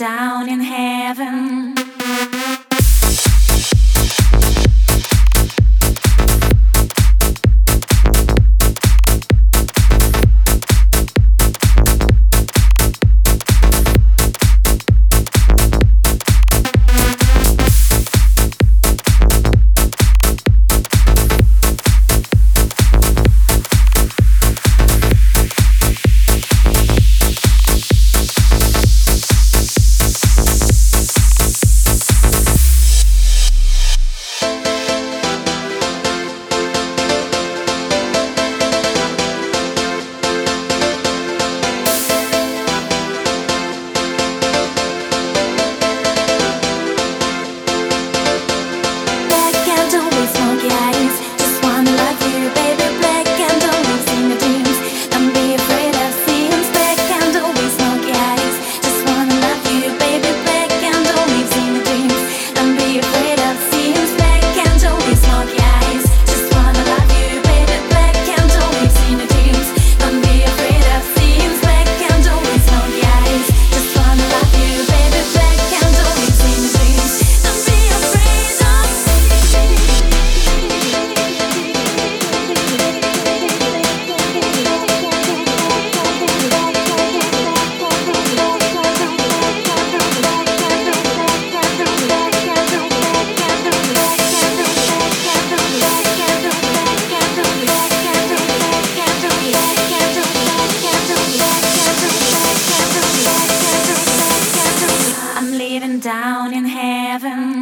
down in down in heaven.